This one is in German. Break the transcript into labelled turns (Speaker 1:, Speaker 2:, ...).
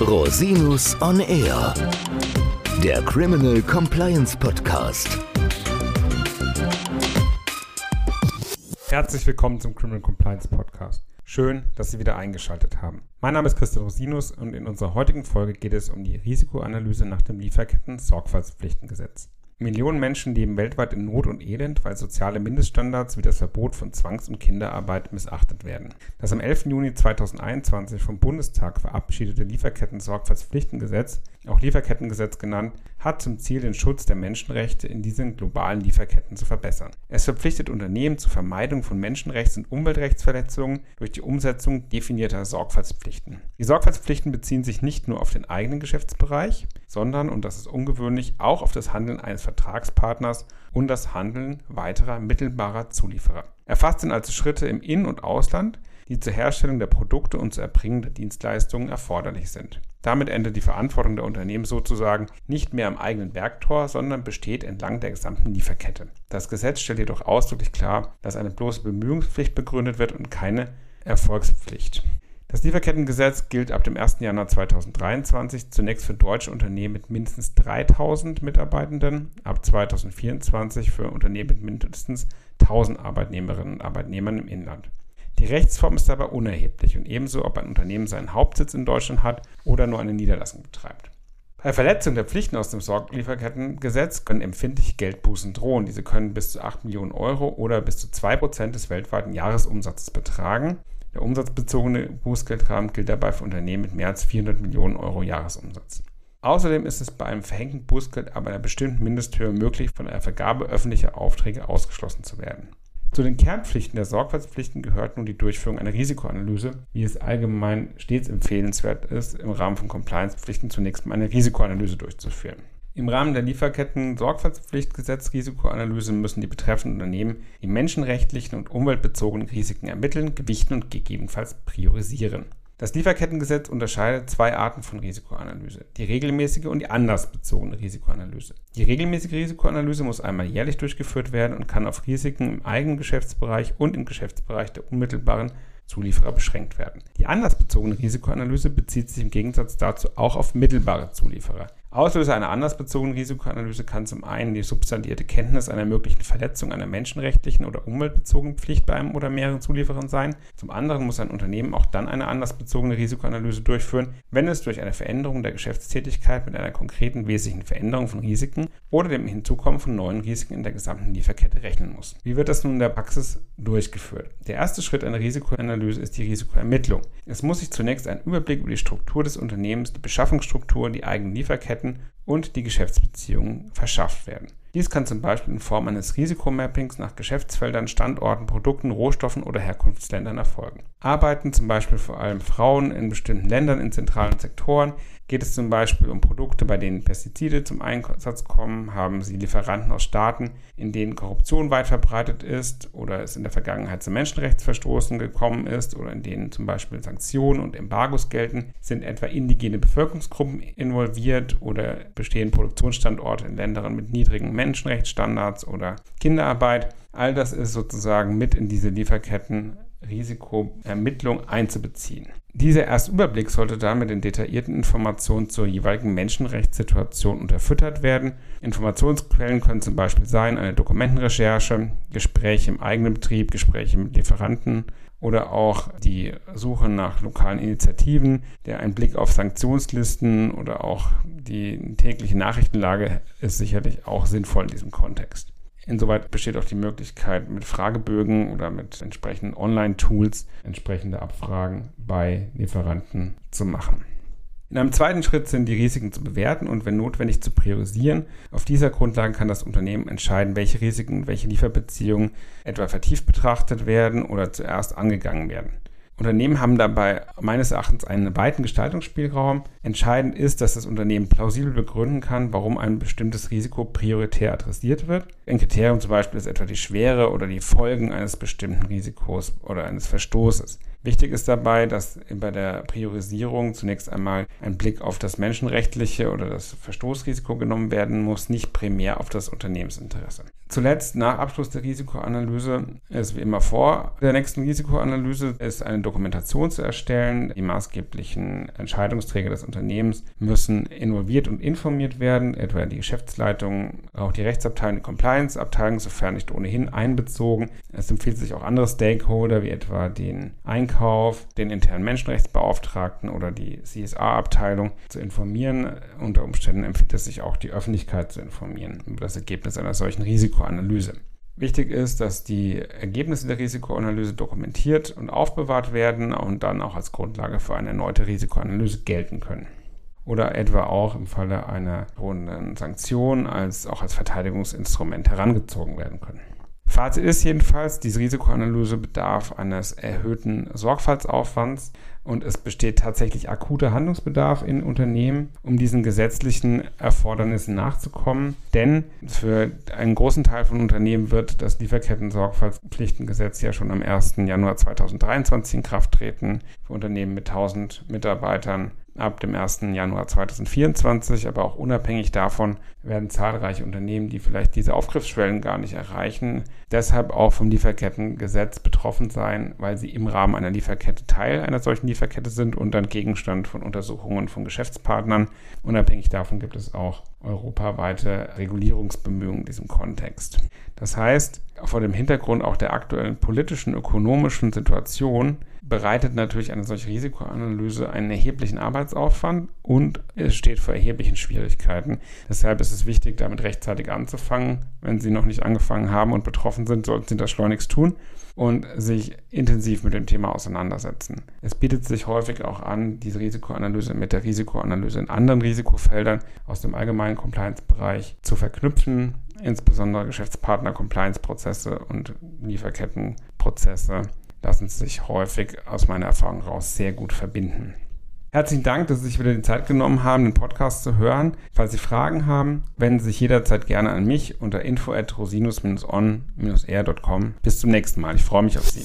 Speaker 1: Rosinus on Air, der Criminal Compliance Podcast.
Speaker 2: Herzlich willkommen zum Criminal Compliance Podcast. Schön, dass Sie wieder eingeschaltet haben. Mein Name ist Christian Rosinus und in unserer heutigen Folge geht es um die Risikoanalyse nach dem Lieferketten-Sorgfaltspflichtengesetz. Millionen Menschen leben weltweit in Not und Elend, weil soziale Mindeststandards wie das Verbot von Zwangs- und Kinderarbeit missachtet werden. Das am 11. Juni 2021 vom Bundestag verabschiedete Lieferketten-Sorgfaltspflichtengesetz, auch Lieferkettengesetz genannt, hat zum Ziel, den Schutz der Menschenrechte in diesen globalen Lieferketten zu verbessern. Es verpflichtet Unternehmen zur Vermeidung von Menschenrechts- und Umweltrechtsverletzungen durch die Umsetzung definierter Sorgfaltspflichten. Die Sorgfaltspflichten beziehen sich nicht nur auf den eigenen Geschäftsbereich, sondern, und das ist ungewöhnlich, auch auf das Handeln eines Vertragspartners und das Handeln weiterer mittelbarer Zulieferer. Erfasst sind also Schritte im In- und Ausland, die zur Herstellung der Produkte und zur Erbringung der Dienstleistungen erforderlich sind. Damit endet die Verantwortung der Unternehmen sozusagen nicht mehr am eigenen Bergtor, sondern besteht entlang der gesamten Lieferkette. Das Gesetz stellt jedoch ausdrücklich klar, dass eine bloße Bemühungspflicht begründet wird und keine Erfolgspflicht. Das Lieferkettengesetz gilt ab dem 1. Januar 2023 zunächst für deutsche Unternehmen mit mindestens 3000 Mitarbeitenden, ab 2024 für Unternehmen mit mindestens 1000 Arbeitnehmerinnen und Arbeitnehmern im Inland. Die Rechtsform ist dabei unerheblich und ebenso, ob ein Unternehmen seinen Hauptsitz in Deutschland hat oder nur eine Niederlassung betreibt. Bei Verletzung der Pflichten aus dem Sorglieferkettengesetz können empfindliche Geldbußen drohen. Diese können bis zu 8 Millionen Euro oder bis zu 2% des weltweiten Jahresumsatzes betragen. Der umsatzbezogene Bußgeldrahmen gilt dabei für Unternehmen mit mehr als 400 Millionen Euro Jahresumsatz. Außerdem ist es bei einem verhängten Bußgeld aber einer bestimmten Mindesthöhe möglich, von einer Vergabe öffentlicher Aufträge ausgeschlossen zu werden. Zu den Kernpflichten der Sorgfaltspflichten gehört nun die Durchführung einer Risikoanalyse, wie es allgemein stets empfehlenswert ist, im Rahmen von Compliance-Pflichten zunächst mal eine Risikoanalyse durchzuführen. Im Rahmen der Lieferketten-Sorgfaltspflichtgesetz Risikoanalyse müssen die betreffenden Unternehmen die menschenrechtlichen und umweltbezogenen Risiken ermitteln, gewichten und gegebenenfalls priorisieren. Das Lieferkettengesetz unterscheidet zwei Arten von Risikoanalyse, die regelmäßige und die anlassbezogene Risikoanalyse. Die regelmäßige Risikoanalyse muss einmal jährlich durchgeführt werden und kann auf Risiken im eigenen Geschäftsbereich und im Geschäftsbereich der unmittelbaren Zulieferer beschränkt werden. Die anlassbezogene Risikoanalyse bezieht sich im Gegensatz dazu auch auf mittelbare Zulieferer. Auslöser einer anlassbezogenen Risikoanalyse kann zum einen die substantierte Kenntnis einer möglichen Verletzung einer menschenrechtlichen oder umweltbezogenen Pflicht bei einem oder mehreren Zulieferern sein. Zum anderen muss ein Unternehmen auch dann eine anlassbezogene Risikoanalyse durchführen, wenn es durch eine Veränderung der Geschäftstätigkeit mit einer konkreten wesentlichen Veränderung von Risiken oder dem Hinzukommen von neuen Risiken in der gesamten Lieferkette rechnen muss. Wie wird das nun in der Praxis durchgeführt? Der erste Schritt einer Risikoanalyse ist die Risikoermittlung. Es muss sich zunächst ein Überblick über die Struktur des Unternehmens, die Beschaffungsstruktur, die eigenen Lieferketten und die Geschäftsbeziehungen verschafft werden. Dies kann zum Beispiel in Form eines Risikomappings nach Geschäftsfeldern, Standorten, Produkten, Rohstoffen oder Herkunftsländern erfolgen. Arbeiten zum Beispiel vor allem Frauen in bestimmten Ländern in zentralen Sektoren, Geht es zum Beispiel um Produkte, bei denen Pestizide zum Einsatz kommen? Haben Sie Lieferanten aus Staaten, in denen Korruption weit verbreitet ist oder es in der Vergangenheit zu Menschenrechtsverstoßen gekommen ist oder in denen zum Beispiel Sanktionen und Embargos gelten? Sind etwa indigene Bevölkerungsgruppen involviert oder bestehen Produktionsstandorte in Ländern mit niedrigen Menschenrechtsstandards oder Kinderarbeit? All das ist sozusagen mit in diese Lieferketten Risikoermittlung einzubeziehen. Dieser erste Überblick sollte dann mit den detaillierten Informationen zur jeweiligen Menschenrechtssituation unterfüttert werden. Informationsquellen können zum Beispiel sein eine Dokumentenrecherche, Gespräche im eigenen Betrieb, Gespräche mit Lieferanten oder auch die Suche nach lokalen Initiativen, der ein Blick auf Sanktionslisten oder auch die tägliche Nachrichtenlage ist sicherlich auch sinnvoll in diesem Kontext. Insoweit besteht auch die Möglichkeit, mit Fragebögen oder mit entsprechenden Online-Tools entsprechende Abfragen bei Lieferanten zu machen. In einem zweiten Schritt sind die Risiken zu bewerten und wenn notwendig zu priorisieren. Auf dieser Grundlage kann das Unternehmen entscheiden, welche Risiken und welche Lieferbeziehungen etwa vertieft betrachtet werden oder zuerst angegangen werden. Unternehmen haben dabei meines Erachtens einen weiten Gestaltungsspielraum. Entscheidend ist, dass das Unternehmen plausibel begründen kann, warum ein bestimmtes Risiko prioritär adressiert wird. Ein Kriterium zum Beispiel ist etwa die Schwere oder die Folgen eines bestimmten Risikos oder eines Verstoßes. Wichtig ist dabei, dass bei der Priorisierung zunächst einmal ein Blick auf das menschenrechtliche oder das Verstoßrisiko genommen werden muss, nicht primär auf das Unternehmensinteresse. Zuletzt, nach Abschluss der Risikoanalyse, ist wie immer vor der nächsten Risikoanalyse, ist eine Dokumentation zu erstellen. Die maßgeblichen Entscheidungsträger des Unternehmens müssen involviert und informiert werden, etwa die Geschäftsleitung, auch die Rechtsabteilung, die Compliance-Abteilung, sofern nicht ohnehin einbezogen. Es empfiehlt sich auch andere Stakeholder, wie etwa den Einkauf, den internen Menschenrechtsbeauftragten oder die CSA-Abteilung zu informieren. Unter Umständen empfiehlt es sich auch, die Öffentlichkeit zu informieren über das Ergebnis einer solchen Risiko Risikoanalyse. Wichtig ist, dass die Ergebnisse der Risikoanalyse dokumentiert und aufbewahrt werden und dann auch als Grundlage für eine erneute Risikoanalyse gelten können. Oder etwa auch im Falle einer drohenden Sanktion als auch als Verteidigungsinstrument herangezogen werden können. Fazit ist jedenfalls, diese Risikoanalyse bedarf eines erhöhten Sorgfaltsaufwands und es besteht tatsächlich akuter Handlungsbedarf in Unternehmen, um diesen gesetzlichen Erfordernissen nachzukommen. Denn für einen großen Teil von Unternehmen wird das Lieferketten-Sorgfaltspflichtengesetz ja schon am 1. Januar 2023 in Kraft treten. Für Unternehmen mit 1000 Mitarbeitern ab dem 1. Januar 2024, aber auch unabhängig davon werden zahlreiche Unternehmen, die vielleicht diese Aufgriffsschwellen gar nicht erreichen, deshalb auch vom Lieferkettengesetz betroffen sein, weil sie im Rahmen einer Lieferkette Teil einer solchen Lieferkette sind und dann Gegenstand von Untersuchungen von Geschäftspartnern. Unabhängig davon gibt es auch europaweite Regulierungsbemühungen in diesem Kontext. Das heißt, vor dem Hintergrund auch der aktuellen politischen, ökonomischen Situation bereitet natürlich eine solche Risikoanalyse einen erheblichen Arbeitsaufwand und es steht vor erheblichen Schwierigkeiten. Deshalb ist es wichtig, damit rechtzeitig anzufangen. Wenn Sie noch nicht angefangen haben und betroffen sind, sollten Sie das schleunigst tun und sich intensiv mit dem Thema auseinandersetzen. Es bietet sich häufig auch an, diese Risikoanalyse mit der Risikoanalyse in anderen Risikofeldern aus dem allgemeinen Compliance-Bereich zu verknüpfen, insbesondere Geschäftspartner, Compliance-Prozesse und Lieferkettenprozesse lassen sich häufig aus meiner Erfahrung raus sehr gut verbinden. Herzlichen Dank, dass Sie sich wieder die Zeit genommen haben, den Podcast zu hören. Falls Sie Fragen haben, wenden Sie sich jederzeit gerne an mich unter info at rosinus-on-r.com. Bis zum nächsten Mal. Ich freue mich auf Sie.